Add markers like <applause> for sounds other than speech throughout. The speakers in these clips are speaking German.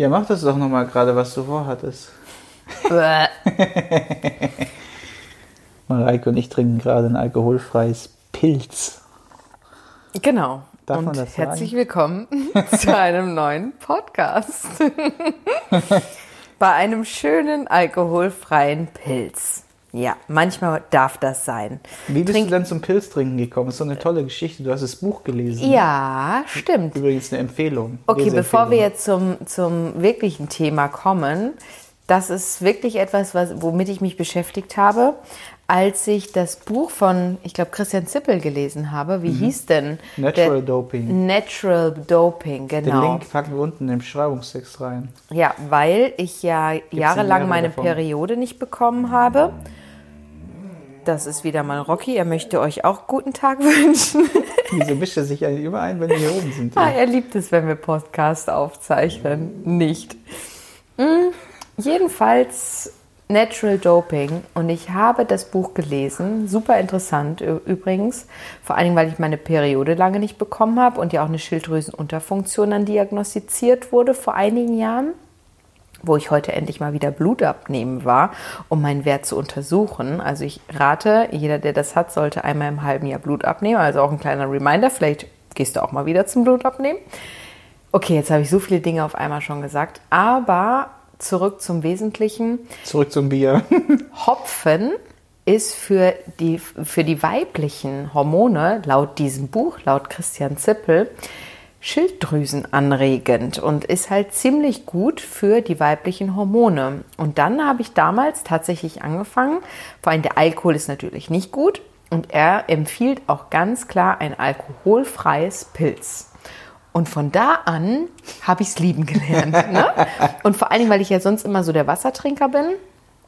Ja, mach das doch nochmal gerade, was du vorhattest. <laughs> Mareike und ich trinken gerade ein alkoholfreies Pilz. genau. Darf und man das herzlich sagen? willkommen <laughs> zu einem neuen Podcast. <laughs> Bei einem schönen alkoholfreien Pilz. Ja, manchmal darf das sein. Wie bist Trink- du denn zum Pilztrinken gekommen? Das ist so eine tolle Geschichte. Du hast das Buch gelesen. Ja, stimmt. Übrigens eine Empfehlung. Okay, bevor wir jetzt zum, zum wirklichen Thema kommen, das ist wirklich etwas, was, womit ich mich beschäftigt habe, als ich das Buch von, ich glaube, Christian Zippel gelesen habe. Wie hieß denn? Mhm. Natural der, Doping. Natural Doping, Den genau. Link packen wir unten im Beschreibungstext rein. Ja, weil ich ja jahrelang mehrere meine davon? Periode nicht bekommen habe. Das ist wieder mal Rocky. Er möchte euch auch guten Tag <laughs> wünschen. Wieso mischt er sich eigentlich immer ein, wenn wir hier oben sind? Ah, er liebt es, wenn wir Podcast aufzeichnen. Nicht. Mm, jedenfalls Natural Doping. Und ich habe das Buch gelesen. Super interessant übrigens. Vor allem, weil ich meine Periode lange nicht bekommen habe und ja auch eine Schilddrüsenunterfunktion dann diagnostiziert wurde vor einigen Jahren wo ich heute endlich mal wieder Blut abnehmen war, um meinen Wert zu untersuchen. Also ich rate, jeder, der das hat, sollte einmal im halben Jahr Blut abnehmen. Also auch ein kleiner Reminder, vielleicht gehst du auch mal wieder zum Blut abnehmen. Okay, jetzt habe ich so viele Dinge auf einmal schon gesagt, aber zurück zum Wesentlichen. Zurück zum Bier. <laughs> Hopfen ist für die, für die weiblichen Hormone, laut diesem Buch, laut Christian Zippel, schilddrüsenanregend und ist halt ziemlich gut für die weiblichen Hormone. Und dann habe ich damals tatsächlich angefangen, vor allem der Alkohol ist natürlich nicht gut und er empfiehlt auch ganz klar ein alkoholfreies Pilz. Und von da an habe ich es lieben gelernt. Ne? Und vor allen Dingen, weil ich ja sonst immer so der Wassertrinker bin.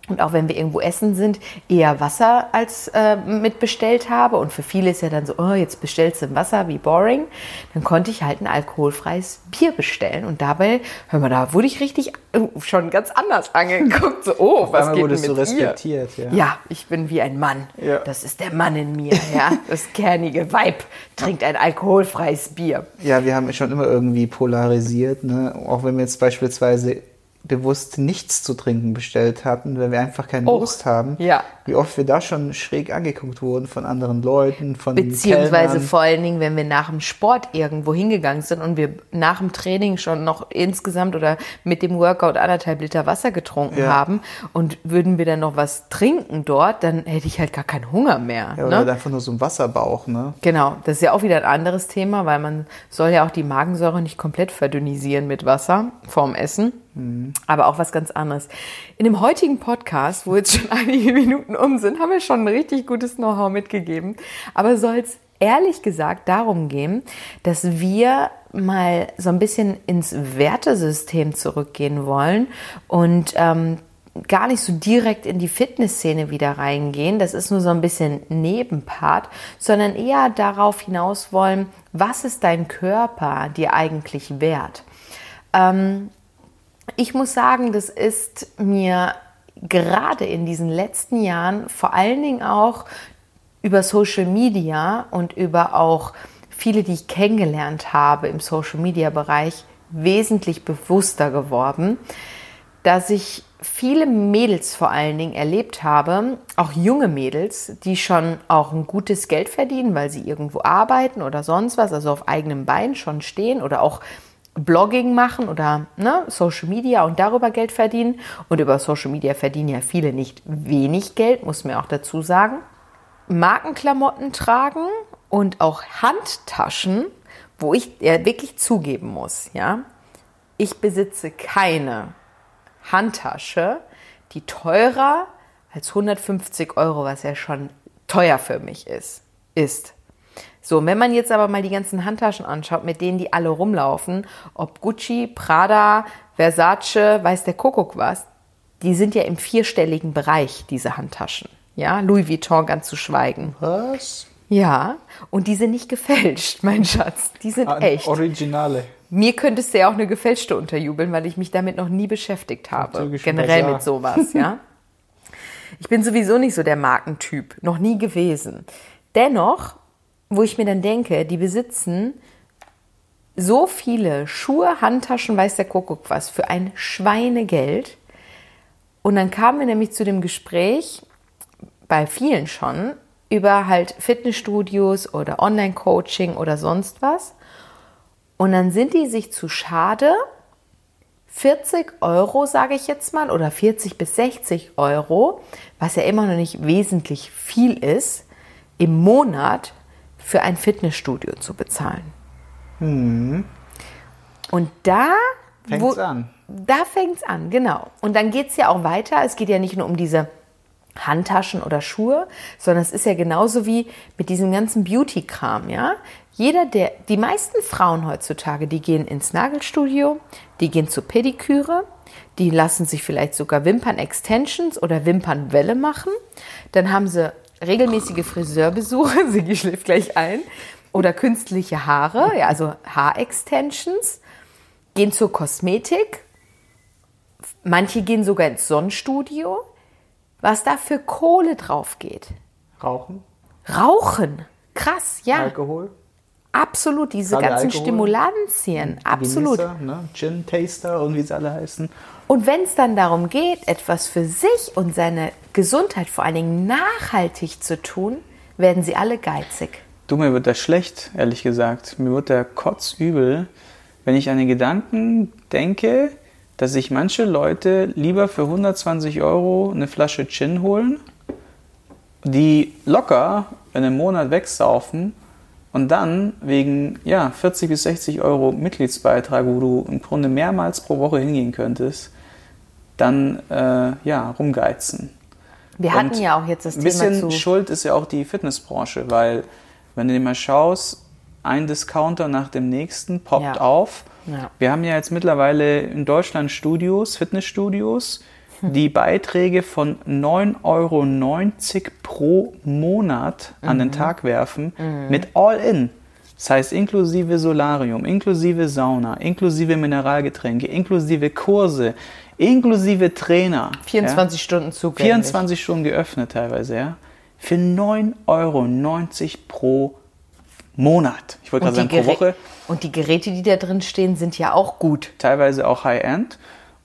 Und auch wenn wir irgendwo essen sind, eher Wasser als äh, mitbestellt habe. Und für viele ist ja dann so, oh, jetzt bestellst du Wasser, wie boring. Dann konnte ich halt ein alkoholfreies Bier bestellen. Und dabei, hör mal, da wurde ich richtig äh, schon ganz anders angeguckt. So, oh, was einmal geht wurdest du mit dir? respektiert, ja. Ja, ich bin wie ein Mann. Ja. Das ist der Mann in mir. Ja, das kernige Weib trinkt ein alkoholfreies Bier. Ja, wir haben schon immer irgendwie polarisiert, ne? Auch wenn wir jetzt beispielsweise bewusst nichts zu trinken bestellt hatten, weil wir einfach keine Oh, Lust haben. ja. Wie oft wir da schon schräg angeguckt wurden von anderen Leuten, von Beziehungsweise Kellnern. vor allen Dingen, wenn wir nach dem Sport irgendwo hingegangen sind und wir nach dem Training schon noch insgesamt oder mit dem Workout anderthalb Liter Wasser getrunken Ja. haben und würden wir dann noch was trinken dort, dann hätte ich halt gar keinen Hunger mehr. Ja, oder ne? einfach nur so ein Wasserbauch, ne? Genau, das ist ja auch wieder ein anderes Thema, weil man soll ja auch die Magensäure nicht komplett verdünnisieren mit Wasser vorm Essen. Aber auch was ganz anderes. In dem heutigen Podcast, wo jetzt schon <laughs> einige Minuten um sind, haben wir schon ein richtig gutes Know-how mitgegeben. Aber soll es ehrlich gesagt darum gehen, dass wir mal so ein bisschen ins Wertesystem zurückgehen wollen und ähm, gar nicht so direkt in die Fitnessszene wieder reingehen. Das ist nur so ein bisschen Nebenpart, sondern eher darauf hinaus wollen, was ist dein Körper dir eigentlich wert? Ähm, ich muss sagen, das ist mir gerade in diesen letzten Jahren vor allen Dingen auch über Social Media und über auch viele, die ich kennengelernt habe im Social Media Bereich, wesentlich bewusster geworden, dass ich viele Mädels vor allen Dingen erlebt habe, auch junge Mädels, die schon auch ein gutes Geld verdienen, weil sie irgendwo arbeiten oder sonst was, also auf eigenem Bein schon stehen oder auch Blogging machen oder ne, Social Media und darüber Geld verdienen. Und über Social Media verdienen ja viele nicht wenig Geld, muss man auch dazu sagen. Markenklamotten tragen und auch Handtaschen, wo ich ja wirklich zugeben muss, ja, ich besitze keine Handtasche, die teurer als 150 Euro, was ja schon teuer für mich ist, ist. So, und wenn man jetzt aber mal die ganzen Handtaschen anschaut, mit denen die alle rumlaufen, ob Gucci, Prada, Versace, weiß der Kuckuck was, die sind ja im vierstelligen Bereich, diese Handtaschen. Ja, Louis Vuitton ganz zu schweigen. Was? Ja, und die sind nicht gefälscht, <laughs> mein Schatz. Die sind Ah, echt. Originale. Mir könntest du ja auch eine gefälschte unterjubeln, weil ich mich damit noch nie beschäftigt habe. Generell mit sowas, ja. <laughs> Ich bin sowieso nicht so der Markentyp, noch nie gewesen. Dennoch, wo ich mir dann denke, die besitzen so viele Schuhe, Handtaschen, weiß der Kuckuck was, für ein Schweinegeld. Und dann kamen wir nämlich zu dem Gespräch, bei vielen schon, über halt Fitnessstudios oder Online-Coaching oder sonst was. Und dann sind die sich zu schade, 40 Euro, sage ich jetzt mal, oder 40 bis 60 Euro, was ja immer noch nicht wesentlich viel ist, im Monat für ein Fitnessstudio zu bezahlen. Hm. Und da Fängt's an. Da fängt es an, genau. Und dann geht es ja auch weiter. Es geht ja nicht nur um diese Handtaschen oder Schuhe, sondern es ist ja genauso wie mit diesem ganzen Beauty-Kram, ja. Jeder der, die meisten Frauen heutzutage, die gehen ins Nagelstudio, die gehen zur Pediküre, die lassen sich vielleicht sogar Wimpern-Extensions oder Wimpernwelle machen. Dann haben sie regelmäßige Friseurbesuche, <laughs> sie schläft gleich ein, oder künstliche Haare, ja, also Haarextensions, gehen zur Kosmetik, manche gehen sogar ins Sonnenstudio. Was da für Kohle drauf geht. Rauchen, Rauchen, krass, ja, Alkohol, absolut, diese Gerade ganzen Alkohol. Stimulantien, absolut. Genießer, ne? Gin Taster und wie sie alle heißen. Und wenn es dann darum geht, etwas für sich und seine Gesundheit vor allen Dingen nachhaltig zu tun, werden sie alle geizig. Du, mir wird das schlecht, ehrlich gesagt. Mir wird der kotzübel, wenn ich an den Gedanken denke, dass sich manche Leute lieber für 120 Euro eine Flasche Gin holen, die locker in einem Monat wegsaufen und dann wegen ja, 40 bis 60 Euro Mitgliedsbeitrag, wo du im Grunde mehrmals pro Woche hingehen könntest, dann äh, ja, rumgeizen. Wir hatten Und ja auch jetzt das Ein Thema bisschen zu. schuld ist ja auch die Fitnessbranche, weil wenn du dir mal schaust, ein Discounter nach dem nächsten poppt Ja. auf. Ja. Wir haben ja jetzt mittlerweile in Deutschland Studios, Fitnessstudios. Die Beiträge von 9,90 Euro pro Monat an Mhm. den Tag werfen mit All-In. Das heißt inklusive Solarium, inklusive Sauna, inklusive Mineralgetränke, inklusive Kurse, inklusive Trainer. 24 ja? Stunden zugänglich. 24 Stunden geöffnet teilweise, ja. Für 9,90 Euro pro Monat. Ich wollte gerade sagen, pro Woche. und die Geräte, die da drin stehen, sind ja auch gut. Teilweise auch High-End.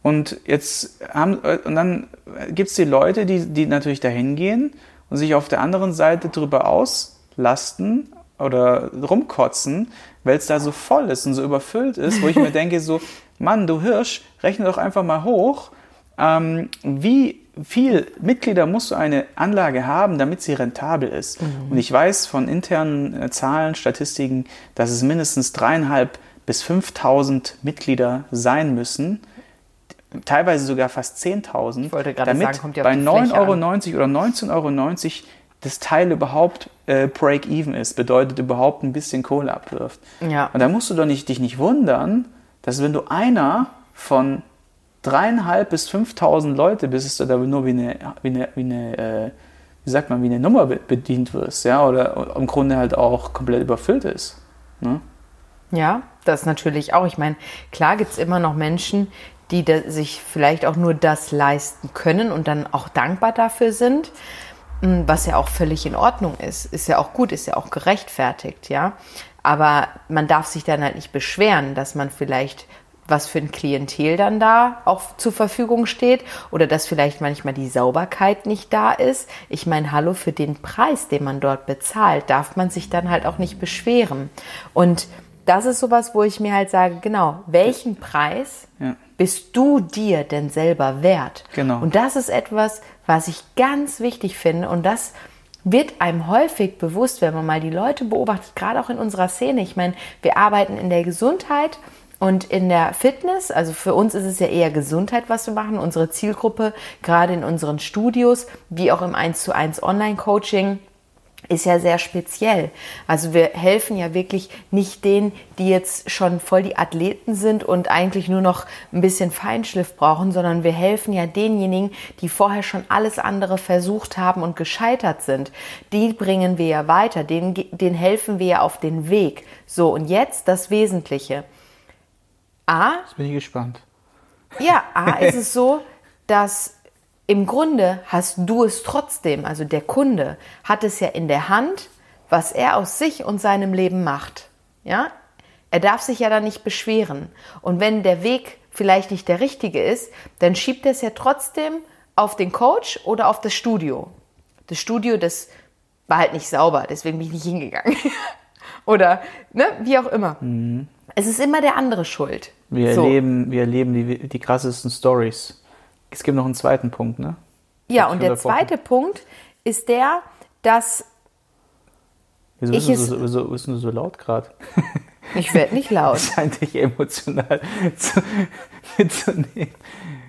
Und jetzt haben, und dann gibt es die Leute, die, die natürlich dahin gehen und sich auf der anderen Seite drüber auslasten oder rumkotzen, weil es da so voll ist und so überfüllt ist, wo ich mir <laughs> denke, so, Mann, du Hirsch, rechne doch einfach mal hoch, ähm, wie viel Mitglieder muss so eine Anlage haben, damit sie rentabel ist. Und ich weiß von internen äh, Zahlen, Statistiken, dass es mindestens dreieinhalb bis 5.000 Mitglieder sein müssen, teilweise sogar fast 10.000, Ich wollte gerade damit sagen, kommt ja bei die Fläche 9,90 Euro oder 19,90 Euro das Teil überhaupt äh, Break-Even ist, bedeutet überhaupt ein bisschen Kohle abwirft. Ja. Und da musst du doch nicht, dich nicht wundern, dass wenn du einer von dreieinhalb bis 5.000 Leute bist, dass du da nur wie eine, wie eine, wie eine äh, wie sagt man, wie eine Nummer be- bedient wirst, ja, oder im Grunde halt auch komplett überfüllt ist. Ne? Ja, das natürlich auch. Ich meine, klar gibt es immer noch Menschen, die sich vielleicht auch nur das leisten können und dann auch dankbar dafür sind, m, was ja auch völlig in Ordnung ist. Ist ja auch gut, ist ja auch gerechtfertigt, ja. Aber man darf sich dann halt nicht beschweren, dass man vielleicht was für ein Klientel dann da auch zur Verfügung steht oder dass vielleicht manchmal die Sauberkeit nicht da ist. Ich meine, hallo, für den Preis, den man dort bezahlt, darf man sich dann halt auch nicht beschweren. Und das ist sowas, wo ich mir halt sage, genau, welchen Preis Ja. Bist du dir denn selber wert? Genau. Und das ist etwas, was ich ganz wichtig finde und das wird einem häufig bewusst, wenn man mal die Leute beobachtet, gerade auch in unserer Szene. Ich meine, wir arbeiten in der Gesundheit und in der Fitness. Also für uns ist es ja eher Gesundheit, was wir machen. Unsere Zielgruppe, gerade in unseren Studios, wie auch im 1 zu 1 Online-Coaching, ist ja sehr speziell. Also wir helfen ja wirklich nicht denen, die jetzt schon voll die Athleten sind und eigentlich nur noch ein bisschen Feinschliff brauchen, sondern wir helfen ja denjenigen, die vorher schon alles andere versucht haben und gescheitert sind. Die bringen wir ja weiter, denen, denen helfen wir ja auf den Weg. So, und jetzt das Wesentliche. A, Jetzt bin ich gespannt. ja, A ist es so, dass im Grunde hast du es trotzdem, also der Kunde hat es ja in der Hand, was er aus sich und seinem Leben macht. Ja? Er darf sich ja dann nicht beschweren. Und wenn der Weg vielleicht nicht der richtige ist, dann schiebt er es ja trotzdem auf den Coach oder auf das Studio. Das Studio, das war halt nicht sauber, deswegen bin ich nicht hingegangen. <laughs> oder ne, wie auch immer. Es ist immer der andere schuld. Wir So. erleben, wir erleben die, die krassesten Stories. Es gibt noch einen zweiten Punkt, ne? Ja, und der zweite Punkt ist der, dass Wieso Ich bist, du so, wieso bist du so laut gerade? <laughs> ich werde nicht laut. <laughs> Scheint dich emotional <laughs> zu, mitzunehmen.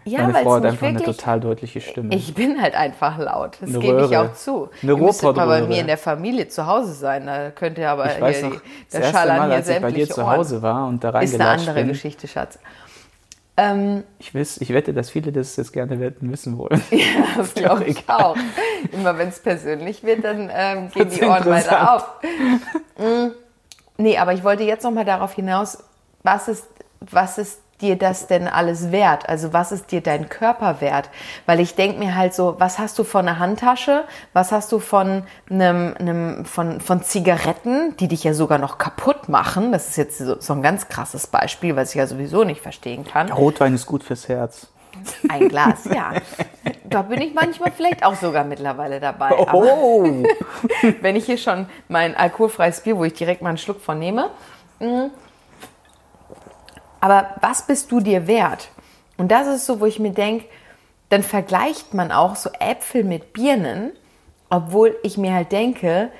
Ja, Meine Frau hat einfach eine wirklich. total deutliche Stimme. Ich bin halt einfach laut. Das Eine gebe ich auch zu. Eine ihr müsstet mal bei mir in der Familie zu Hause sein. Da könnt ihr aber ich weiß hier noch, die, das da erste Mal, als ich bei dir zu. Hause war und da Ist eine reingelatscht andere bin, Geschichte, Schatz. Ähm, ich, weiß, ich wette, dass viele das jetzt gerne wetten wissen wollen. <laughs> das glaube ich auch. Immer wenn es persönlich wird, dann ähm, <laughs> gehen die Ohren weiter auf. Mm. Nee, aber ich wollte jetzt noch mal darauf hinaus, was ist, was ist dir das denn alles wert? Also was ist dir dein Körper wert? Weil ich denke mir halt so, was hast du von einer Handtasche? Was hast du von einem, einem von, von Zigaretten, die dich ja sogar noch kaputt machen? Das ist jetzt so, so ein ganz krasses Beispiel, was ich ja sowieso nicht verstehen kann. Rotwein ist gut fürs Herz. Ein Glas, ja. Da bin ich manchmal vielleicht auch sogar mittlerweile dabei. Oh! <laughs> wenn ich hier schon mein alkoholfreies Bier, wo ich direkt mal einen Schluck von nehme. Aber was bist du dir wert? Und das ist so, wo ich mir denke, dann vergleicht man auch so Äpfel mit Birnen, obwohl ich mir halt denke,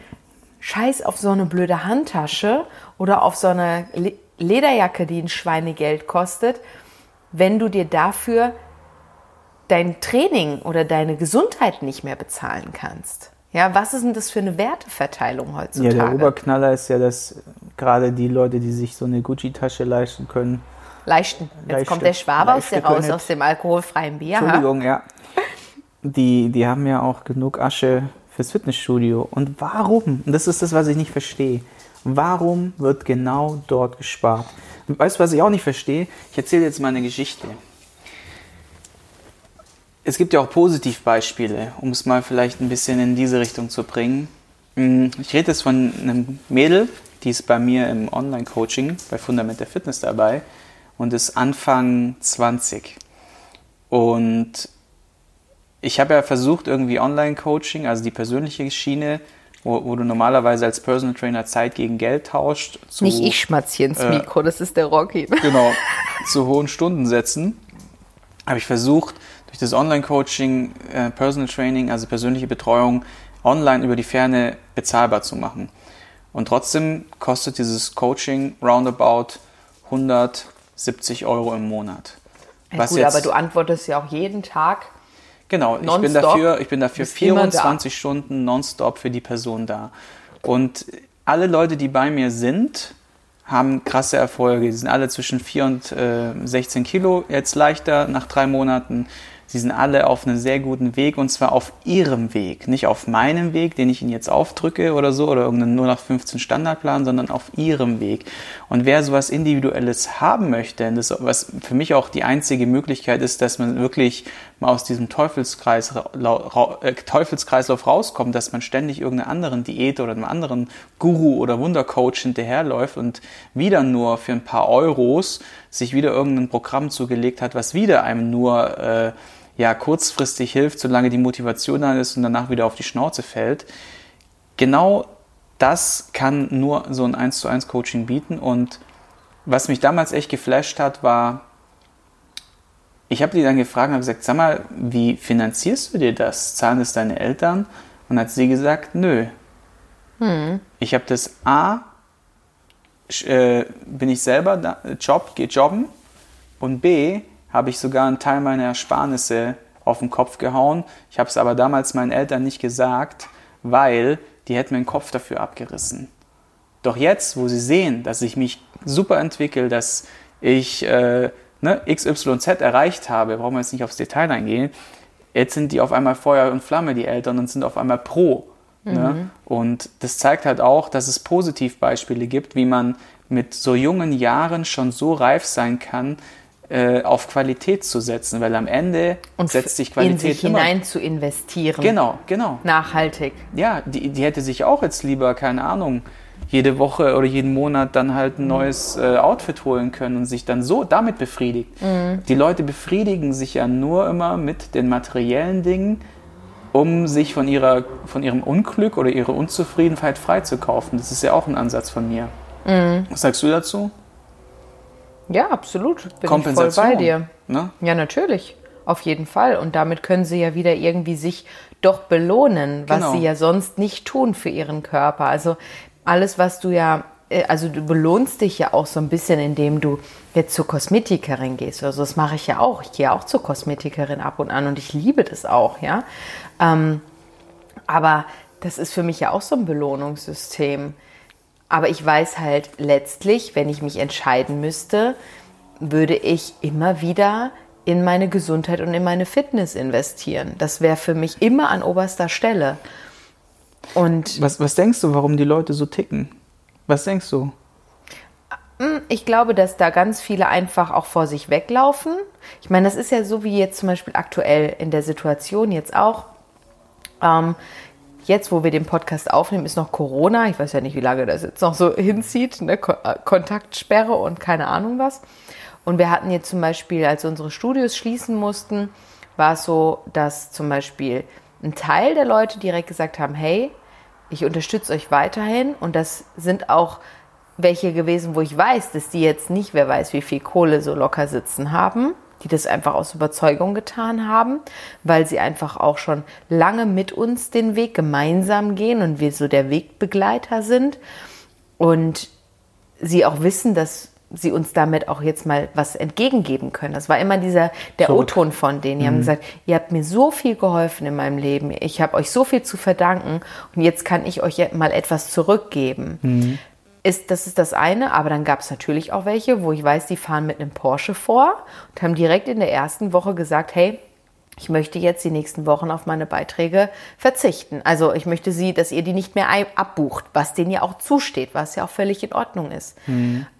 scheiß auf so eine blöde Handtasche oder auf so eine Le Lederjacke, die ein Schweinegeld kostet, wenn du dir dafür dein Training oder deine Gesundheit nicht mehr bezahlen kannst. Ja, was ist denn das für eine Werteverteilung Ja, heutzutage? der Oberknaller ist ja, dass gerade die Leute, die sich so eine Gucci-Tasche leisten können, Leichten. Jetzt Leichte. kommt der Schwabe aus dir raus, aus dem alkoholfreien Bier. ha? Entschuldigung, ja. Die, die haben ja auch genug Asche fürs Fitnessstudio. Und warum? Und das ist das, was ich nicht verstehe. Warum wird genau dort gespart? Und weißt du, was ich auch nicht verstehe? Ich erzähle jetzt mal eine Geschichte. Es gibt ja auch Positivbeispiele, um es mal vielleicht ein bisschen in diese Richtung zu bringen. Mm, Ich rede jetzt von einem Mädel, die ist bei mir im Online-Coaching bei Fundament der Fitness dabei und ist Anfang 20. Und ich habe ja versucht, irgendwie Online-Coaching, also die persönliche Schiene, wo, wo du normalerweise als Personal Trainer Zeit gegen Geld tauscht, zu, Nicht ich schmatz hier ins Mikro, das ist der Rocky. genau, <laughs> zu hohen Stundensätzen, habe ich versucht, durch das Online-Coaching, äh, Personal Training, also persönliche Betreuung, online über die Ferne bezahlbar zu machen. Und trotzdem kostet dieses Coaching roundabout 170 Euro im Monat. Ja, gut, aber du antwortest ja auch jeden Tag. Genau, ich bin dafür, ich bin dafür Bist immer da. 24 Stunden nonstop für die Person da. Und alle Leute, die bei mir sind, haben krasse Erfolge. Die sind alle zwischen 4 und äh, 16 Kilo jetzt leichter nach drei Monaten. Sie sind alle auf einem sehr guten Weg und zwar auf ihrem Weg. Nicht auf meinem Weg, den ich ihnen jetzt aufdrücke oder so oder irgendeinen nur nach 15 Standardplan, sondern auf ihrem Weg. Und wer sowas Individuelles haben möchte, das, was für mich auch die einzige Möglichkeit ist, dass man wirklich mal aus diesem Teufelskreis, äh, Teufelskreislauf rauskommt, dass man ständig irgendeiner anderen Diät oder einem anderen Guru oder Wundercoach hinterherläuft und wieder nur für ein paar Euros sich wieder irgendein Programm zugelegt hat, was wieder einem nur äh, ja, kurzfristig hilft, solange die Motivation da ist und danach wieder auf die Schnauze fällt. Genau das kann nur so ein 1 zu 1 Coaching bieten und was mich damals echt geflasht hat, war, ich habe die dann gefragt und habe gesagt, sag mal, wie finanzierst du dir das? Zahlen das deine Eltern? Und hat sie gesagt, nö. Ich habe das A, äh, bin ich selber da, Job, gehe jobben und B, habe ich sogar einen Teil meiner Ersparnisse auf den Kopf gehauen. Ich habe es aber damals meinen Eltern nicht gesagt, weil die hätten mir den Kopf dafür abgerissen. Doch jetzt, wo sie sehen, dass ich mich super entwickle, dass ich äh, ne, XYZ erreicht habe, brauchen wir jetzt nicht aufs Detail eingehen, jetzt sind die auf einmal Feuer und Flamme, die Eltern, und sind auf einmal pro. Ne? Und das zeigt halt auch, dass es Positivbeispiele gibt, wie man mit so jungen Jahren schon so reif sein kann, äh, auf Qualität zu setzen, weil am Ende Und setzt sich in Qualität sich immer. hinein zu investieren. Genau, genau. Nachhaltig. Ja, die, die hätte sich auch jetzt lieber, keine Ahnung, jede Woche oder jeden Monat dann halt ein neues äh, Outfit holen können und sich dann so damit befriedigt. Die Leute befriedigen sich ja nur immer mit den materiellen Dingen, um sich von, ihrer, von ihrem Unglück oder ihrer Unzufriedenheit freizukaufen. Das ist ja auch ein Ansatz von mir. Was sagst du dazu? Ja, absolut. Bin ich voll Kompensation. bei dir. Ne? Ja, natürlich. Auf jeden Fall. Und damit können sie ja wieder irgendwie sich doch belohnen, was Genau. sie ja sonst nicht tun für ihren Körper. Also alles, was du ja, also du belohnst dich ja auch so ein bisschen, indem du jetzt zur Kosmetikerin gehst. Also das mache ich ja auch. Ich gehe auch zur Kosmetikerin ab und an und ich liebe das auch, ja. Ähm, aber das ist für mich ja auch so ein Belohnungssystem. Aber ich weiß halt letztlich, wenn ich mich entscheiden müsste, würde ich immer wieder in meine Gesundheit und in meine Fitness investieren. Das wäre für mich immer an oberster Stelle. Und Was, was denkst du, warum die Leute so ticken? Was denkst du? ich glaube, dass da ganz viele einfach auch vor sich weglaufen. Ich meine, das ist ja so wie jetzt zum Beispiel aktuell in der Situation jetzt auch. Ähm, jetzt, wo wir den Podcast aufnehmen, ist noch Corona. Ich weiß ja nicht, wie lange das jetzt noch so hinzieht. Ne? Ko äh, Kontaktsperre und keine Ahnung was. Und wir hatten jetzt zum Beispiel, als unsere Studios schließen mussten, war es so, dass zum Beispiel ein Teil der Leute direkt gesagt haben, hey, ich unterstütze euch weiterhin. Und das sind auch welche gewesen, wo ich weiß, dass die jetzt nicht, wer weiß, wie viel Kohle so locker sitzen haben, die das einfach aus Überzeugung getan haben, weil sie einfach auch schon lange mit uns den Weg gemeinsam gehen und wir so der Wegbegleiter sind und sie auch wissen, dass sie uns damit auch jetzt mal was entgegengeben können. Das war immer dieser der. O-Ton von denen. Die haben gesagt, ihr habt mir so viel geholfen in meinem Leben. Ich habe euch so viel zu verdanken und jetzt kann ich euch mal etwas zurückgeben. Ist, das ist das eine, aber dann gab es natürlich auch welche, wo ich weiß, die fahren mit einem Porsche vor und haben direkt in der ersten Woche gesagt, hey, ich möchte jetzt die nächsten Wochen auf meine Beiträge verzichten. Also ich möchte sie, dass ihr die nicht mehr abbucht, was denen ja auch zusteht, was ja auch völlig in Ordnung ist.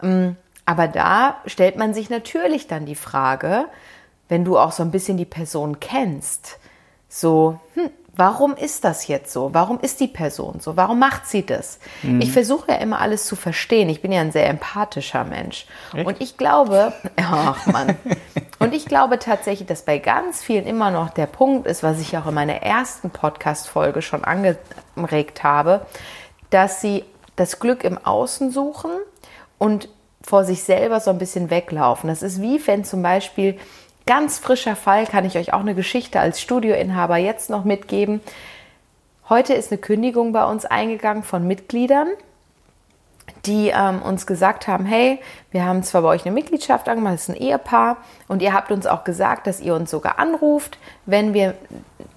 Ähm, Aber da stellt man sich natürlich dann die Frage, wenn du auch so ein bisschen die Person kennst, so, hm, warum ist das jetzt so? Warum ist die Person so? Warum macht sie das? Ich versuche ja immer alles zu verstehen. Ich bin ja ein sehr empathischer Mensch. Und ich glaube, <laughs> ach Mann. Und ich glaube tatsächlich, dass bei ganz vielen immer noch der Punkt ist, was ich auch in meiner ersten Podcast-Folge schon angeregt habe, dass sie das Glück im Außen suchen und vor sich selber so ein bisschen weglaufen. Das ist wie wenn zum Beispiel ganz frischer Fall, kann ich euch auch eine Geschichte als Studioinhaber jetzt noch mitgeben. Heute ist eine Kündigung bei uns eingegangen von Mitgliedern, die ähm, uns gesagt haben, hey, wir haben zwar bei euch eine Mitgliedschaft angemacht, das ist ein Ehepaar, und ihr habt uns auch gesagt, dass ihr uns sogar anruft, wenn wir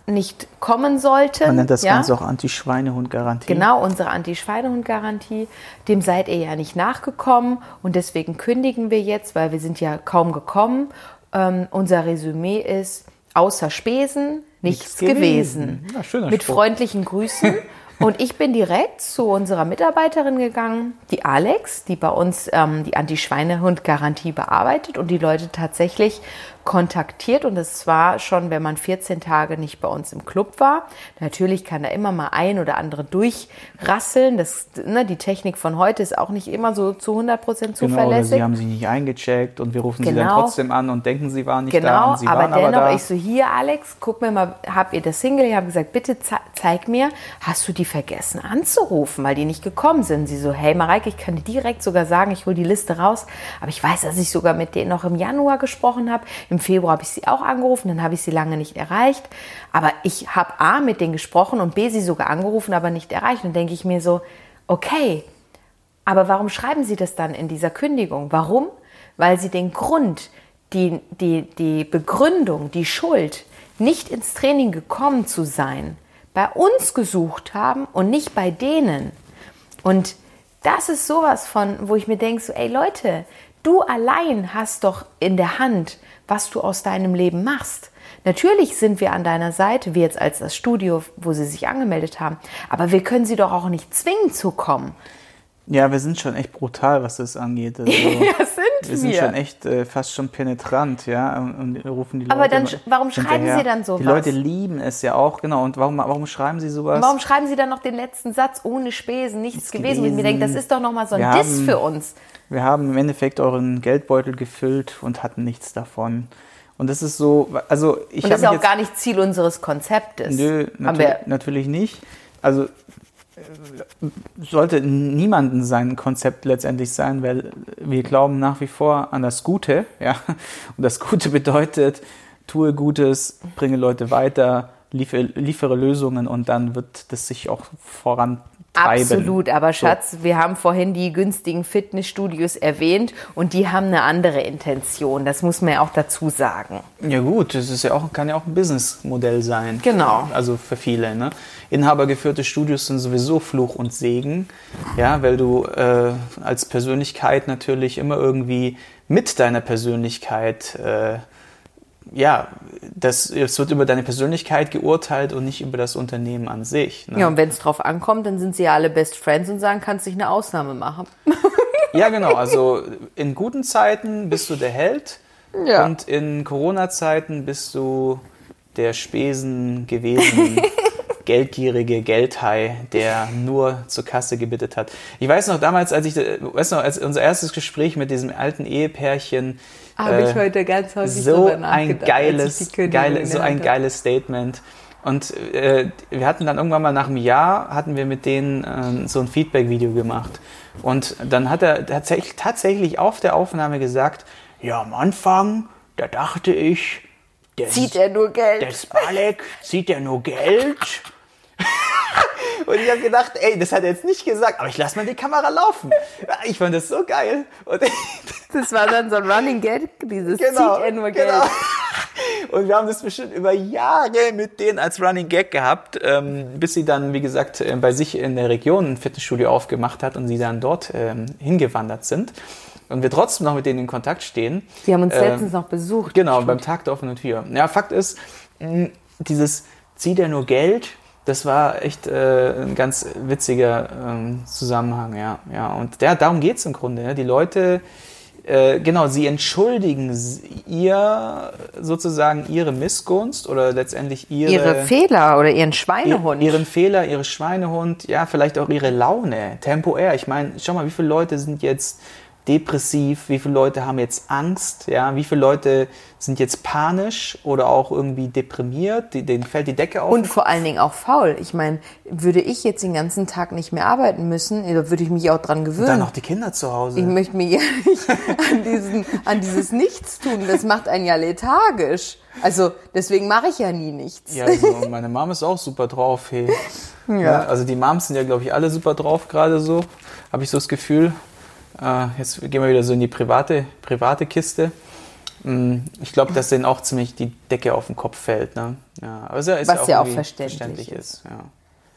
nicht kommen sollten. Man nennt das ja? Ganze auch Anti-Schweinehund-Garantie. Genau, unsere Anti-Schweinehund-Garantie. Dem seid ihr ja nicht nachgekommen und deswegen kündigen wir jetzt, weil wir sind ja kaum gekommen. Ähm, unser Resümee ist, außer Spesen nichts, Nichts gewesen. gewesen. Ja, Mit Spruch. freundlichen Grüßen. <laughs> Und ich bin direkt zu unserer Mitarbeiterin gegangen, die Alex, die bei uns ähm, die Anti-Schweinehund-Garantie bearbeitet und die Leute tatsächlich kontaktiert. Und das war schon, wenn man 14 Tage nicht bei uns im Club war. Natürlich kann da immer mal ein oder andere durchrasseln. Das, ne, die Technik von heute ist auch nicht immer so zu 100 Prozent Genau, oder zuverlässig. sie haben sich nicht eingecheckt und wir rufen sie dann Genau. trotzdem an und denken, sie waren nicht da Genau, und sie aber waren aber dennoch, da. ich so, hier Alex, guck mir mal, habt ihr das Single? Ich habe gesagt, bitte ze zeig mir, hast du die vergessen anzurufen, weil die nicht gekommen sind? Sie so, hey Mareike, ich kann dir direkt sogar sagen, ich hole die Liste raus, aber ich weiß, dass ich sogar mit denen noch im Januar gesprochen habe. Im Februar habe ich sie auch angerufen, dann habe ich sie lange nicht erreicht. Aber ich habe A, mit denen gesprochen und B, sie sogar angerufen, aber nicht erreicht. Und denke ich mir so, okay, aber warum schreiben Sie das dann in dieser Kündigung? Warum? Weil Sie den Grund, die, die, die Begründung, die Schuld, nicht ins Training gekommen zu sein, bei uns gesucht haben und nicht bei denen. Und das ist sowas von, wo ich mir denke, so, ey Leute, du allein hast doch in der Hand, was du aus deinem Leben machst. Natürlich sind wir an deiner Seite, wie jetzt als das Studio, wo sie sich angemeldet haben, aber wir können sie doch auch nicht zwingen zu kommen. Ja, wir sind schon echt brutal, was das angeht. Also, <laughs> ja, sind wir sind schon echt äh, fast schon penetrant, ja, und, und rufen die Leute. Aber dann, warum schreiben hinterher. Sie dann sowas? Die Leute lieben es ja auch, genau. Und warum, warum schreiben sie sowas? Warum schreiben Sie dann noch den letzten Satz ohne Spesen, nichts gewesen? Und ich mir gewesen. denke, das ist doch nochmal so ein Wir Diss haben- für uns. Wir haben im Endeffekt euren Geldbeutel gefüllt und hatten nichts davon. Und das ist so, also ich Und habe das ist auch gar nicht Ziel unseres Konzeptes. Nö, Haben natürlich, nicht. Also äh, sollte niemanden sein Konzept letztendlich sein, weil wir glauben nach wie vor an das Gute, <laughs> ja. Und das Gute bedeutet, tue Gutes, bringe Leute weiter, liefere, liefere Lösungen und dann wird das sich auch vorantreiben. Absolut, aber So. Schatz, wir haben vorhin die günstigen Fitnessstudios erwähnt und die haben eine andere Intention. Das muss man ja auch dazu sagen. Ja gut, das ist ja auch, kann ja auch ein Businessmodell sein. Genau. Also für viele. Ne? Inhabergeführte Studios sind sowieso Fluch und Segen, ja, weil du äh, als Persönlichkeit natürlich immer irgendwie mit deiner Persönlichkeit, äh, ja, das, es wird über deine Persönlichkeit geurteilt und nicht über das Unternehmen an sich. Ne? Ja, und wenn es drauf ankommt, dann sind sie ja alle Best Friends und sagen, kannst dich eine Ausnahme machen. <laughs> Ja, genau. Also in guten Zeiten bist du der Held Ja. und in Corona-Zeiten bist du der Spesen gewesen, <laughs> geldgierige Geldhai, der nur zur Kasse gebittet hat. Ich weiß noch damals, als ich, äh, weißt du noch, als unser erstes Gespräch mit diesem alten Ehepärchen. Habe äh, ich heute ganz häufig so ein geiles, geile, so ein hatte. geiles Statement. Und äh, wir hatten dann irgendwann mal nach einem Jahr, hatten wir mit denen äh, so ein Feedback-Video gemacht. Und dann hat er tatsächlich, tatsächlich auf der Aufnahme gesagt, ja, am Anfang, da dachte ich, der, Zieht er nur Geld? der Spalek zieht ja nur Geld. Und ich habe gedacht, ey, das hat er jetzt nicht gesagt, aber ich lasse mal die Kamera laufen. Ich fand das so geil. Und <laughs> Das war dann so ein Running Gag, dieses Genau, zieht er nur Geld. genau. Und wir haben das bestimmt über Jahre mit denen als Running Gag gehabt, ähm, bis sie dann, wie gesagt, äh, bei sich in der Region ein Fitnessstudio aufgemacht hat und sie dann dort ähm, hingewandert sind. Und wir trotzdem noch mit denen in Kontakt stehen. Die haben uns Ähm, letztens noch besucht. Genau, beim Tag der offenen Tür. Ja, Fakt ist, dieses zieht er nur Geld, das war echt äh, ein ganz witziger ähm, Zusammenhang, ja. ja. Und der, darum geht es im Grunde. Ja. Die Leute, äh, genau, sie entschuldigen ihr sozusagen ihre Missgunst oder letztendlich ihre, Ihre Fehler oder ihren ihr- Schweinehund. ihren Fehler, ihre Schweinehund, ja, vielleicht auch ihre Laune, temporär. Ich meine, schau mal, wie viele Leute sind jetzt depressiv, wie viele Leute haben jetzt Angst, ja, wie viele Leute sind jetzt panisch oder auch irgendwie deprimiert, die, denen fällt die Decke auf. Und vor allen Dingen auch faul. Ich meine, würde ich jetzt den ganzen Tag nicht mehr arbeiten müssen, da würde ich mich auch dran Und dann gewöhnen. noch die Kinder zu Hause. Ich möchte mich <laughs> ja nicht an, diesen, an dieses Nichtstun. Das macht einen ja lethargisch. Also deswegen mache ich ja nie nichts. Ja, also meine Mom ist auch super drauf, hey. Ja. also die Moms sind ja, glaube ich, alle super drauf gerade so, habe ich so das Gefühl. Äh, jetzt gehen wir wieder so in die private, private Kiste. Mm, Ich glaube, dass denen auch ziemlich die Decke auf den Kopf fällt. Ne? Ja, aber ist Was ja auch irgendwie verständlich ist. Ja.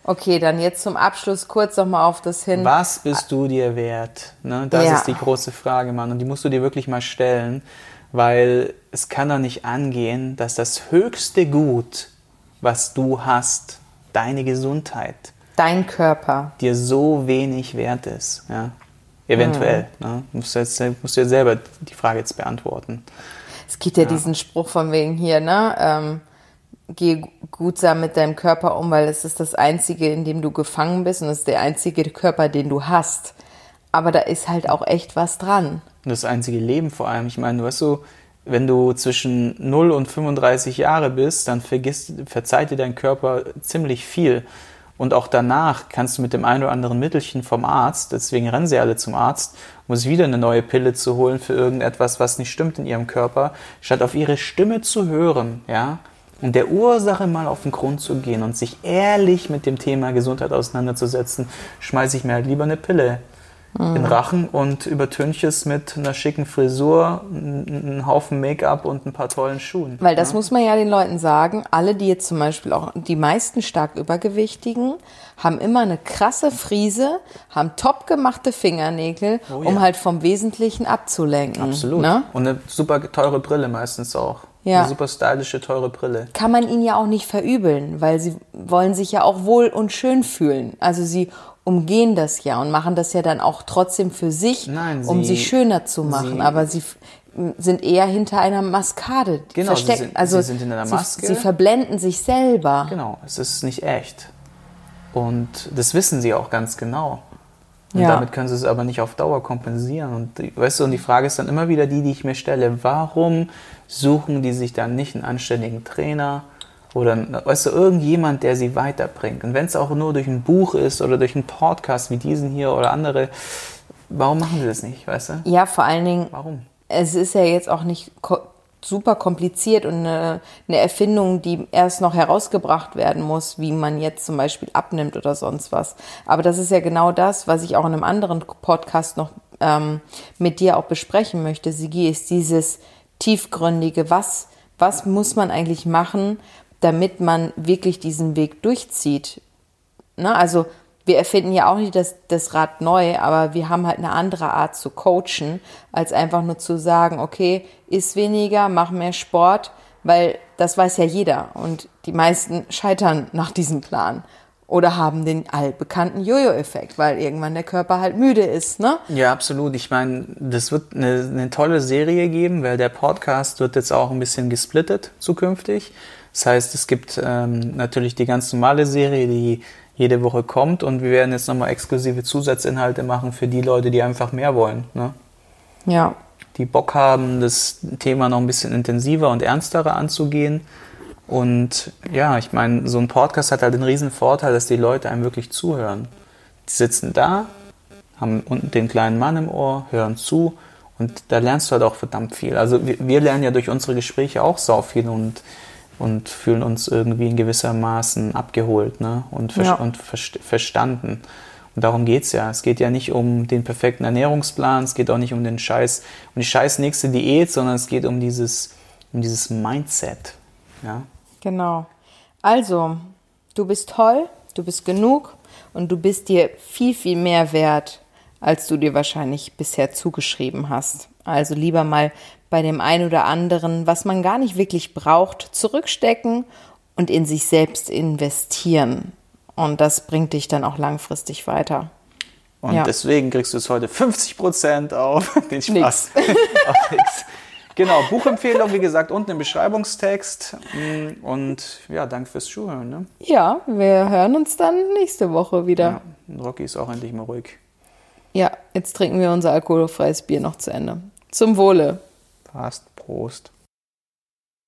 Okay, dann jetzt zum Abschluss kurz nochmal auf das hin. Was bist du dir wert? Ne? Das Ja. ist die große Frage, Mann. Und die musst du dir wirklich mal stellen, weil es kann doch nicht angehen, dass das höchste Gut, was du hast, deine Gesundheit, Dein Körper. dir so wenig wert ist. Ja? Eventuell. Mhm. Ne? Musst, du jetzt, musst du dir selber die Frage jetzt beantworten. Es gibt ja, diesen Spruch von wegen hier, ne? Ähm, geh gutsam mit deinem Körper um, weil es ist das einzige, in dem du gefangen bist und es ist der einzige Körper, den du hast. Aber da ist halt auch echt was dran. Und das einzige Leben vor allem. Ich meine, du weißt so, wenn du zwischen 0 und 35 Jahre bist, dann vergisst, verzeiht dir dein Körper ziemlich viel. Und auch danach kannst du mit dem einen oder anderen Mittelchen vom Arzt, deswegen rennen sie alle zum Arzt, um sich wieder eine neue Pille zu holen für irgendetwas, was nicht stimmt in ihrem Körper, statt auf ihre Stimme zu hören, ja, und der Ursache mal auf den Grund zu gehen und sich ehrlich mit dem Thema Gesundheit auseinanderzusetzen, schmeiße ich mir halt lieber eine Pille in den Rachen und übertünche es mit einer schicken Frisur, einem Haufen Make-up und ein paar tollen Schuhen. Weil das muss man ja den Leuten sagen, alle, die jetzt zum Beispiel auch, die meisten stark Übergewichtigen, haben immer eine krasse Friese, haben top gemachte Fingernägel, Oh ja. um halt vom Wesentlichen abzulenken. Absolut. Ne? Und eine super teure Brille meistens auch. Ja. Eine super stylische, teure Brille. kann man ihnen ja auch nicht verübeln, weil sie wollen sich ja auch wohl und schön fühlen. Also sie umgehen das ja und machen das ja dann auch trotzdem für sich, Nein, um sie- sich schöner zu machen. sie- aber sie sind eher hinter einer Maskade Genau, sie versteckt. sind- also sie sind in einer Maske. Sie, sie verblenden sich selber. Genau, es ist nicht echt. Und das wissen sie auch ganz genau. Und Ja. damit können sie es aber nicht auf Dauer kompensieren. Und weißt du, und die Frage ist dann immer wieder die, die ich mir stelle, warum suchen die sich dann nicht einen anständigen Trainer oder weißt du, irgendjemand, der sie weiterbringt? Und wenn es auch nur durch ein Buch ist oder durch einen Podcast wie diesen hier oder andere, warum machen sie das nicht, weißt du? Ja, vor allen Dingen, Warum? es ist ja jetzt auch nicht ko super kompliziert und eine, eine Erfindung, die erst noch herausgebracht werden muss, wie man jetzt zum Beispiel abnimmt oder sonst was. Aber das ist ja genau das, was ich auch in einem anderen Podcast noch ähm, mit dir auch besprechen möchte, Sigi, ist dieses tiefgründige, was, was muss man eigentlich machen, damit man wirklich diesen Weg durchzieht. Ne? Also wir erfinden ja auch nicht das, das Rad neu, aber wir haben halt eine andere Art zu coachen, als einfach nur zu sagen, okay, iss weniger, mach mehr Sport, weil das weiß ja jeder und die meisten scheitern nach diesem Plan oder haben den allbekannten Jojo-Effekt, weil irgendwann der Körper halt müde ist, ne? Ja, absolut. Ich meine, das wird eine, eine tolle Serie geben, weil der Podcast wird jetzt auch ein bisschen gesplittet zukünftig. Das heißt, es gibt ähm, natürlich die ganz normale Serie, die jede Woche kommt und wir werden jetzt nochmal exklusive Zusatzinhalte machen für die Leute, die einfach mehr wollen. Ne? Ja. Die Bock haben, das Thema noch ein bisschen intensiver und ernsterer anzugehen. Und ja, ich meine, so ein Podcast hat halt den riesen Vorteil, dass die Leute einem wirklich zuhören. Die sitzen da, haben unten den kleinen Mann im Ohr, hören zu und da lernst du halt auch verdammt viel. Also wir, wir lernen ja durch unsere Gespräche auch sau viel und, und fühlen uns irgendwie in gewissermaßen abgeholt ne? und, ver Ja. und verst- verstanden. Und darum geht's ja. Es geht ja nicht um den perfekten Ernährungsplan, es geht auch nicht um den Scheiß, um die scheiß nächste Diät, sondern es geht um dieses, um dieses Mindset. Ja? Genau. Also, du bist toll, du bist genug und du bist dir viel, viel mehr wert, als du dir wahrscheinlich bisher zugeschrieben hast. Also lieber mal bei dem einen oder anderen, was man gar nicht wirklich braucht, zurückstecken und in sich selbst investieren. Und das bringt dich dann auch langfristig weiter. Und Ja. deswegen kriegst du es heute 50% auf <laughs> den Spaß. Nix. <laughs> auf nix. Genau, Buchempfehlung, wie gesagt, unten im Beschreibungstext. Mm, Und ja, danke fürs Zuhören. Ne? Ja, wir hören uns dann nächste Woche wieder. Ja, Rocky ist auch endlich mal ruhig. Ja, jetzt trinken wir unser alkoholfreies Bier noch zu Ende. Zum Wohle. Passt, Prost.